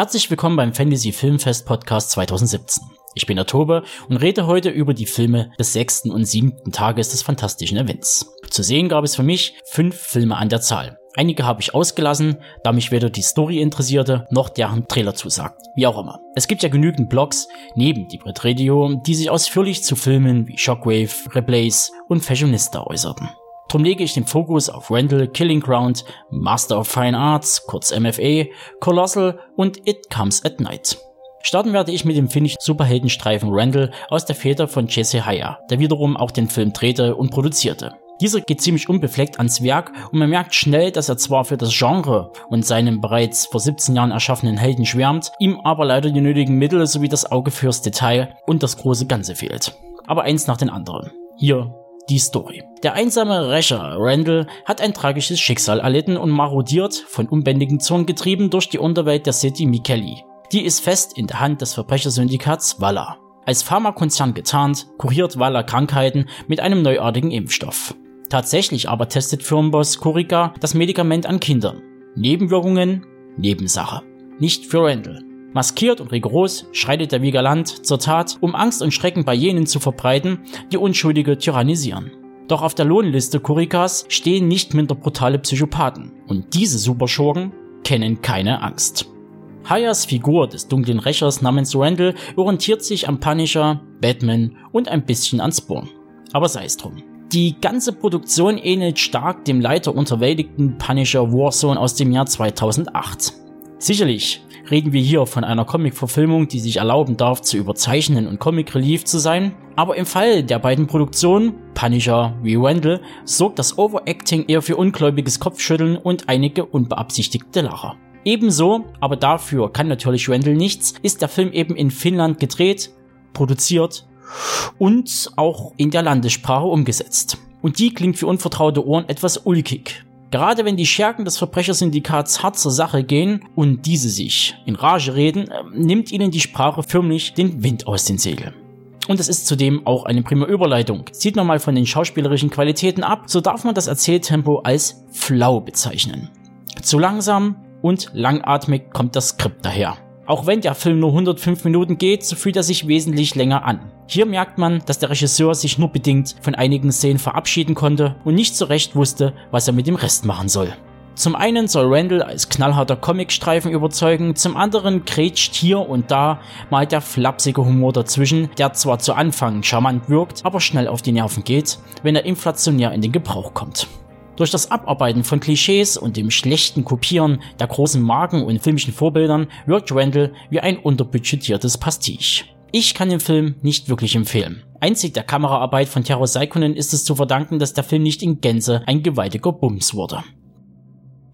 Herzlich willkommen beim Fantasy Filmfest Podcast 2017. Ich bin der Tobe und rede heute über die Filme des sechsten und siebten Tages des fantastischen Events. Zu sehen gab es für mich fünf Filme an der Zahl. Einige habe ich ausgelassen, da mich weder die Story interessierte, noch deren Trailer zusagt. Wie auch immer. Es gibt ja genügend Blogs neben die Brit Radio, die sich ausführlich zu Filmen wie Shockwave, Replays und Fashionista äußerten. Drum lege ich den Fokus auf Randall, Killing Ground, Master of Fine Arts, kurz MFA, Colossal und It Comes at Night. Starten werde ich mit dem finnischen Superheldenstreifen Randall aus der Feder von Jesse Haya, der wiederum auch den Film drehte und produzierte. Dieser geht ziemlich unbefleckt ans Werk und man merkt schnell, dass er zwar für das Genre und seinen bereits vor 17 Jahren erschaffenen Helden schwärmt, ihm aber leider die nötigen Mittel sowie das Auge fürs Detail und das große Ganze fehlt. Aber eins nach den anderen. Hier die Story. Der einsame Rächer Randall hat ein tragisches Schicksal erlitten und marodiert, von unbändigen Zorn getrieben, durch die Unterwelt der City Mikeli. Die ist fest in der Hand des Verbrechersyndikats Walla. Als Pharmakonzern getarnt, kuriert Walla Krankheiten mit einem neuartigen Impfstoff. Tatsächlich aber testet Firmenboss Kurika das Medikament an Kindern. Nebenwirkungen? Nebensache. Nicht für Randall. Maskiert und rigoros schreitet er wie galant zur Tat, um Angst und Schrecken bei jenen zu verbreiten, die Unschuldige tyrannisieren. Doch auf der Lohnliste Kurikas stehen nicht minder brutale Psychopathen. Und diese Superschurken kennen keine Angst. Hayas Figur des dunklen Rächers namens Randall orientiert sich am Punisher, Batman und ein bisschen an Spawn. Aber sei es drum. Die ganze Produktion ähnelt stark dem leider unterwältigten Punisher Warzone aus dem Jahr 2008. Sicherlich reden wir hier von einer Comic-Verfilmung, die sich erlauben darf, zu überzeichnen und Comic-Relief zu sein, aber im Fall der beiden Produktionen, Punisher wie Randall, sorgt das Overacting eher für ungläubiges Kopfschütteln und einige unbeabsichtigte Lacher. Ebenso, aber dafür kann natürlich Randall nichts, ist der Film eben in Finnland gedreht, produziert und auch in der Landessprache umgesetzt. Und die klingt für unvertraute Ohren etwas ulkig. Gerade wenn die Schergen des Verbrechersyndikats hart zur Sache gehen und diese sich in Rage reden, äh, nimmt ihnen die Sprache förmlich den Wind aus den Segeln. Und es ist zudem auch eine prima Überleitung. Sieht man mal von den schauspielerischen Qualitäten ab, so darf man das Erzähltempo als flau bezeichnen. Zu langsam und langatmig kommt das Skript daher. Auch wenn der Film nur 105 Minuten geht, so fühlt er sich wesentlich länger an. Hier merkt man, dass der Regisseur sich nur bedingt von einigen Szenen verabschieden konnte und nicht so recht wusste, was er mit dem Rest machen soll. Zum einen soll Randall als knallharter Comicstreifen überzeugen, zum anderen grätscht hier und da mal der flapsige Humor dazwischen, der zwar zu Anfang charmant wirkt, aber schnell auf die Nerven geht, wenn er inflationär in den Gebrauch kommt. Durch das Abarbeiten von Klischees und dem schlechten Kopieren der großen Marken und filmischen Vorbildern wirkt Randall wie ein unterbudgetiertes Pastiche. Ich kann den Film nicht wirklich empfehlen. Einzig der Kameraarbeit von Tero Saikonen ist es zu verdanken, dass der Film nicht in Gänze ein gewaltiger Bums wurde.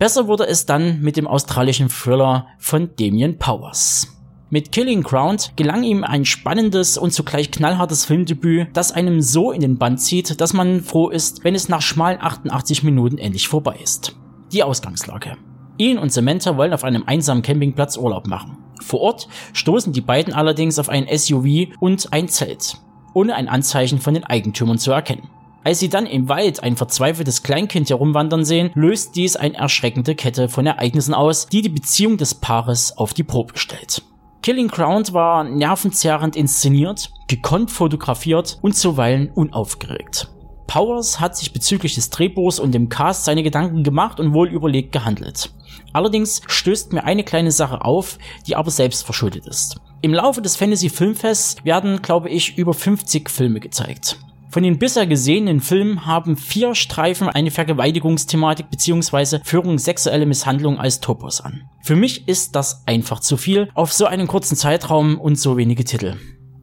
Besser wurde es dann mit dem australischen Thriller von Damien Powers. Mit Killing Ground gelang ihm ein spannendes und zugleich knallhartes Filmdebüt, das einem so in den Band zieht, dass man froh ist, wenn es nach schmalen 88 Minuten endlich vorbei ist. Die Ausgangslage. Ian und Samantha wollen auf einem einsamen Campingplatz Urlaub machen. Vor Ort stoßen die beiden allerdings auf ein SUV und ein Zelt, ohne ein Anzeichen von den Eigentümern zu erkennen. Als sie dann im Wald ein verzweifeltes Kleinkind herumwandern sehen, löst dies eine erschreckende Kette von Ereignissen aus, die die Beziehung des Paares auf die Probe stellt. Killing Ground war nervenzerrend inszeniert, gekonnt fotografiert und zuweilen unaufgeregt. Powers hat sich bezüglich des Drehbuchs und dem Cast seine Gedanken gemacht und wohl überlegt gehandelt. Allerdings stößt mir eine kleine Sache auf, die aber selbst verschuldet ist. Im Laufe des Fantasy Filmfests werden, glaube ich, über 50 Filme gezeigt. Von den bisher gesehenen Filmen haben vier Streifen eine Vergewaltigungsthematik bzw. führen sexuelle Misshandlung als Topos an. Für mich ist das einfach zu viel auf so einen kurzen Zeitraum und so wenige Titel.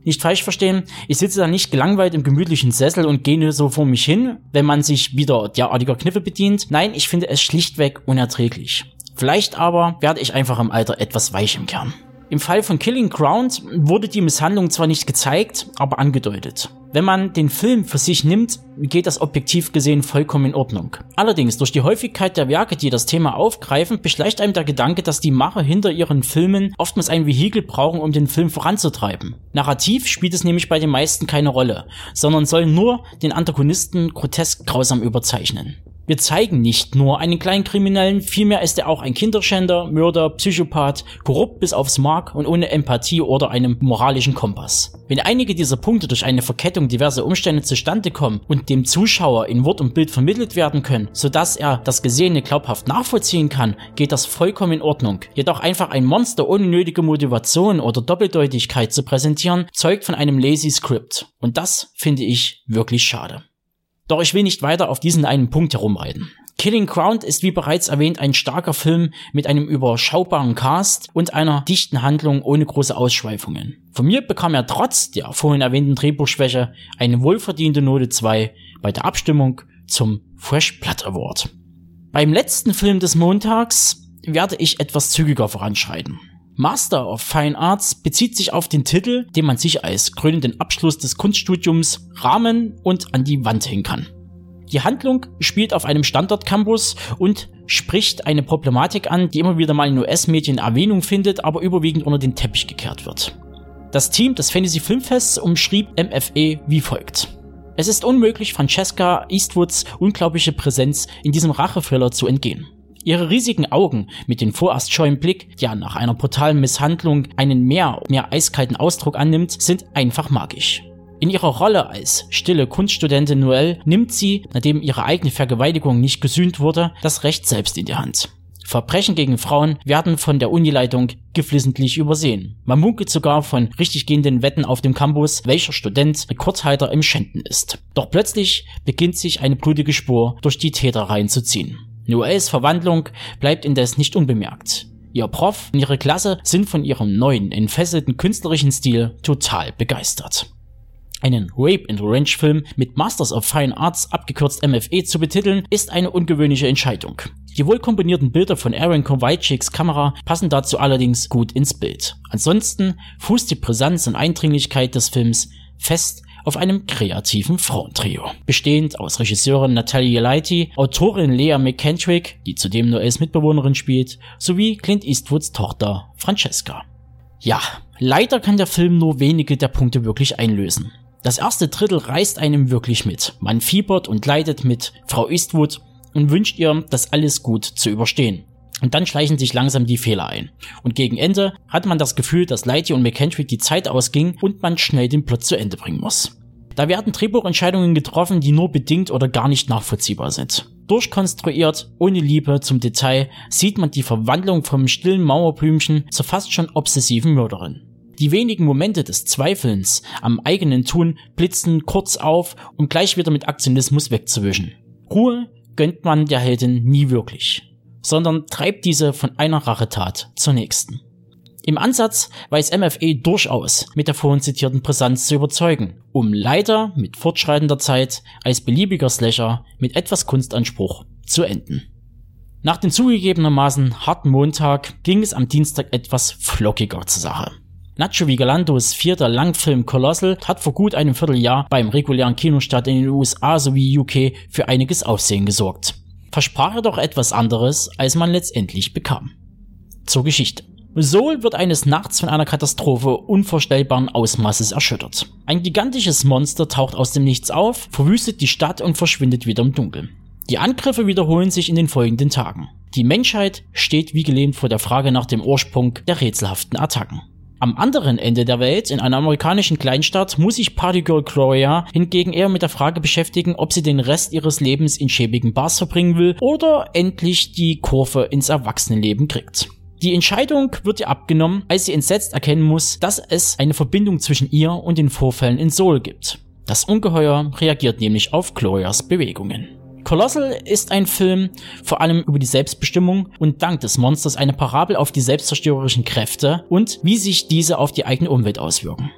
Nicht falsch verstehen, ich sitze da nicht gelangweilt im gemütlichen Sessel und gehe so vor mich hin, wenn man sich wieder derartiger Kniffe bedient. Nein, ich finde es schlichtweg unerträglich. Vielleicht aber werde ich einfach im Alter etwas weich im Kern. Im Fall von Killing Ground wurde die Misshandlung zwar nicht gezeigt, aber angedeutet. Wenn man den Film für sich nimmt, geht das objektiv gesehen vollkommen in Ordnung. Allerdings, durch die Häufigkeit der Werke, die das Thema aufgreifen, beschleicht einem der Gedanke, dass die Macher hinter ihren Filmen oftmals ein Vehikel brauchen, um den Film voranzutreiben. Narrativ spielt es nämlich bei den meisten keine Rolle, sondern soll nur den Antagonisten grotesk grausam überzeichnen. Wir zeigen nicht nur einen kleinen Kriminellen, vielmehr ist er auch ein Kinderschänder, Mörder, Psychopath, korrupt bis aufs Mark und ohne Empathie oder einem moralischen Kompass. Wenn einige dieser Punkte durch eine Verkettung diverser Umstände zustande kommen und dem Zuschauer in Wort und Bild vermittelt werden können, sodass er das Gesehene glaubhaft nachvollziehen kann, geht das vollkommen in Ordnung. Jedoch einfach ein Monster ohne nötige Motivation oder Doppeldeutigkeit zu präsentieren, zeugt von einem lazy Script. Und das finde ich wirklich schade. Doch ich will nicht weiter auf diesen einen Punkt herumreiten. Killing Ground ist wie bereits erwähnt ein starker Film mit einem überschaubaren Cast und einer dichten Handlung ohne große Ausschweifungen. Von mir bekam er trotz der vorhin erwähnten Drehbuchschwäche eine wohlverdiente Note 2 bei der Abstimmung zum Fresh Blood Award. Beim letzten Film des Montags werde ich etwas zügiger voranschreiten. Master of Fine Arts bezieht sich auf den Titel, den man sich als krönenden Abschluss des Kunststudiums rahmen und an die Wand hängen kann. Die Handlung spielt auf einem Standort-Campus und spricht eine Problematik an, die immer wieder mal in US-Medien Erwähnung findet, aber überwiegend unter den Teppich gekehrt wird. Das Team des Fantasy Filmfests umschrieb MFE wie folgt. Es ist unmöglich, Francesca Eastwoods unglaubliche Präsenz in diesem Rachethriller zu entgehen. Ihre riesigen Augen mit dem vorerst scheuen Blick, der nach einer brutalen Misshandlung einen mehr, mehr eiskalten Ausdruck annimmt, sind einfach magisch. In ihrer Rolle als stille Kunststudentin Noelle nimmt sie, nachdem ihre eigene Vergewaltigung nicht gesühnt wurde, das Recht selbst in die Hand. Verbrechen gegen Frauen werden von der Unileitung geflissentlich übersehen. Man munkelt sogar von richtig gehenden Wetten auf dem Campus, welcher Student Rekordhalter im Schänden ist. Doch plötzlich beginnt sich eine blutige Spur durch die Täterreihen zu ziehen. Noels Verwandlung bleibt indes nicht unbemerkt. Ihr Prof und ihre Klasse sind von ihrem neuen, entfesselten künstlerischen Stil total begeistert. Einen Rape and Revenge Film mit Masters of Fine Arts, abgekürzt MFE, zu betiteln, ist eine ungewöhnliche Entscheidung. Die wohl komponierten Bilder von Aaron Kowalczyks Kamera passen dazu allerdings gut ins Bild. Ansonsten fußt die Brisanz und Eindringlichkeit des Films fest auf einem kreativen Frauentrio. Bestehend aus Regisseurin Natalie Leiti, Autorin Lea McKendrick, die zudem Noels Mitbewohnerin spielt, sowie Clint Eastwoods Tochter Francesca. Ja, leider kann der Film nur wenige der Punkte wirklich einlösen. Das erste Drittel reißt einem wirklich mit. Man fiebert und leidet mit Frau Eastwood und wünscht ihr, das alles gut zu überstehen. Und dann schleichen sich langsam die Fehler ein. Und gegen Ende hat man das Gefühl, dass Lighty und McKendrick die Zeit ausging und man schnell den Plot zu Ende bringen muss. Da werden Drehbuchentscheidungen getroffen, die nur bedingt oder gar nicht nachvollziehbar sind. Durchkonstruiert, ohne Liebe zum Detail, sieht man die Verwandlung vom stillen Mauerblümchen zur fast schon obsessiven Mörderin. Die wenigen Momente des Zweifelns am eigenen Tun blitzen kurz auf, um gleich wieder mit Aktionismus wegzuwischen. Ruhe gönnt man der Heldin nie wirklich sondern treibt diese von einer Rachetat zur nächsten. Im Ansatz weiß MFE durchaus mit der vorhin zitierten Brisanz zu überzeugen, um leider mit fortschreitender Zeit als beliebiger Slasher mit etwas Kunstanspruch zu enden. Nach dem zugegebenermaßen harten Montag ging es am Dienstag etwas flockiger zur Sache. Nacho Vigalandos vierter Langfilm Colossal hat vor gut einem Vierteljahr beim regulären Kinostart in den USA sowie UK für einiges Aufsehen gesorgt versprach er doch etwas anderes, als man letztendlich bekam. Zur Geschichte. Seoul wird eines Nachts von einer Katastrophe unvorstellbaren Ausmaßes erschüttert. Ein gigantisches Monster taucht aus dem Nichts auf, verwüstet die Stadt und verschwindet wieder im Dunkeln. Die Angriffe wiederholen sich in den folgenden Tagen. Die Menschheit steht wie gelähmt vor der Frage nach dem Ursprung der rätselhaften Attacken. Am anderen Ende der Welt, in einer amerikanischen Kleinstadt, muss sich Partygirl Gloria hingegen eher mit der Frage beschäftigen, ob sie den Rest ihres Lebens in schäbigen Bars verbringen will oder endlich die Kurve ins Erwachsenenleben kriegt. Die Entscheidung wird ihr abgenommen, als sie entsetzt erkennen muss, dass es eine Verbindung zwischen ihr und den Vorfällen in Seoul gibt. Das Ungeheuer reagiert nämlich auf Glorias Bewegungen. Colossal ist ein Film vor allem über die Selbstbestimmung und dank des Monsters eine Parabel auf die selbstzerstörerischen Kräfte und wie sich diese auf die eigene Umwelt auswirken.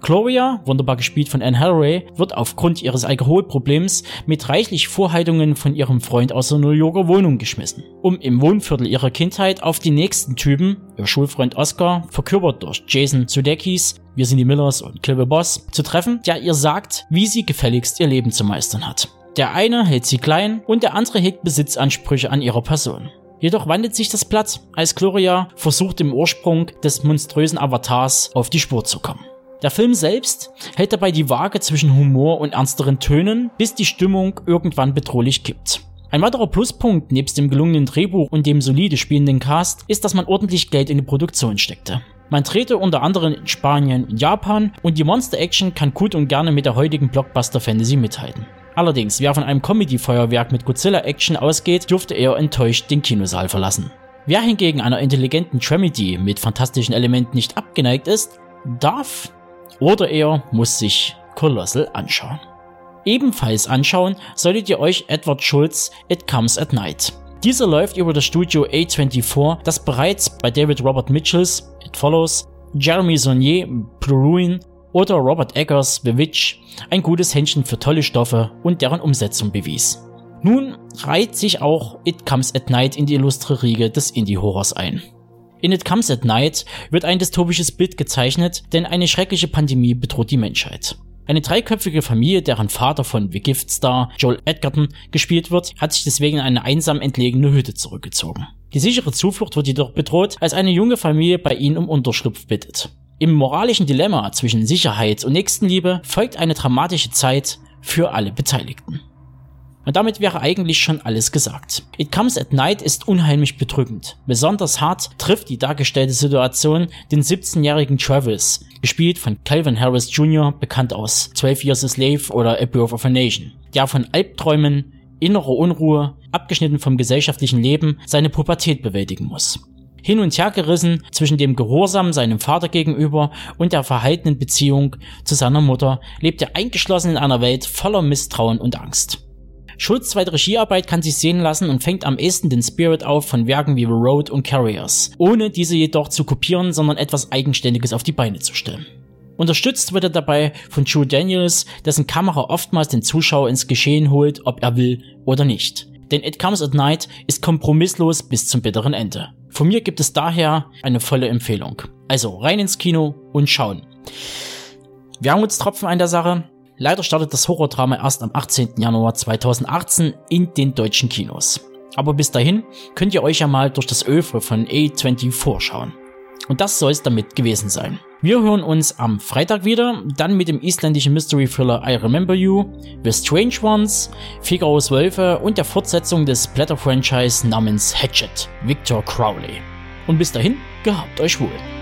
Gloria, wunderbar gespielt von Anne Hathaway, wird aufgrund ihres Alkoholproblems mit reichlich Vorhaltungen von ihrem Freund aus der New Yorker Wohnung geschmissen, um im Wohnviertel ihrer Kindheit auf die nächsten Typen, ihr Schulfreund Oscar, verkörpert durch Jason Sudeikis, wir sind die Millers und Clive Boss, zu treffen, der ihr sagt, wie sie gefälligst ihr Leben zu meistern hat. Der eine hält sie klein und der andere hegt Besitzansprüche an ihrer Person. Jedoch wandelt sich das Blatt, als Gloria versucht im Ursprung des monströsen Avatars auf die Spur zu kommen. Der Film selbst hält dabei die Waage zwischen Humor und ernsteren Tönen, bis die Stimmung irgendwann bedrohlich kippt. Ein weiterer Pluspunkt nebst dem gelungenen Drehbuch und dem solide spielenden Cast ist, dass man ordentlich Geld in die Produktion steckte. Man drehte unter anderem in Spanien und Japan und die Monster-Action kann gut und gerne mit der heutigen Blockbuster-Fantasy mithalten. Allerdings, wer von einem Comedy-Feuerwerk mit Godzilla-Action ausgeht, dürfte eher enttäuscht den Kinosaal verlassen. Wer hingegen einer intelligenten Tramedy mit fantastischen Elementen nicht abgeneigt ist, darf oder er muss sich Colossal anschauen. Ebenfalls anschauen solltet ihr euch Edward Schultz It Comes at Night. Dieser läuft über das Studio A24, das bereits bei David Robert Mitchells It Follows, Jeremy Saunier Blue Ruin oder Robert Eggers The Witch ein gutes Händchen für tolle Stoffe und deren Umsetzung bewies. Nun reiht sich auch It Comes at Night in die illustre Riege des Indie-Horrors ein. In It Comes at Night wird ein dystopisches Bild gezeichnet, denn eine schreckliche Pandemie bedroht die Menschheit. Eine dreiköpfige Familie, deren Vater von The Gift Star Joel Edgerton gespielt wird, hat sich deswegen in eine einsam entlegene Hütte zurückgezogen. Die sichere Zuflucht wird jedoch bedroht, als eine junge Familie bei ihnen um Unterschlupf bittet. Im moralischen Dilemma zwischen Sicherheit und Nächstenliebe folgt eine dramatische Zeit für alle Beteiligten. Und damit wäre eigentlich schon alles gesagt. It Comes at Night ist unheimlich bedrückend. Besonders hart trifft die dargestellte Situation den 17-jährigen Travis, gespielt von Calvin Harris Jr., bekannt aus 12 Years a Slave oder A Birth of a Nation, der von Albträumen, innerer Unruhe, abgeschnitten vom gesellschaftlichen Leben, seine Pubertät bewältigen muss. Hin und her gerissen zwischen dem Gehorsam seinem Vater gegenüber und der verhaltenen Beziehung zu seiner Mutter, lebt er eingeschlossen in einer Welt voller Misstrauen und Angst. Schulz' zweite Regiearbeit kann sich sehen lassen und fängt am ehesten den Spirit auf von Werken wie The Road und Carriers, ohne diese jedoch zu kopieren, sondern etwas Eigenständiges auf die Beine zu stellen. Unterstützt wird er dabei von Joe Daniels, dessen Kamera oftmals den Zuschauer ins Geschehen holt, ob er will oder nicht. Denn It Comes at Night ist kompromisslos bis zum bitteren Ende. Von mir gibt es daher eine volle Empfehlung. Also rein ins Kino und schauen. Wermutstropfen an der Sache. Leider startet das Horrordrama erst am 18. Januar 2018 in den deutschen Kinos. Aber bis dahin könnt ihr euch ja mal durch das Öfre von A24 schauen. Und das soll es damit gewesen sein. Wir hören uns am Freitag wieder, dann mit dem isländischen Mystery Thriller I Remember You, The Strange Ones, Figaro's Wölfe und der Fortsetzung des Splatter-Franchise namens Hatchet, Victor Crowley. Und bis dahin, gehabt euch wohl.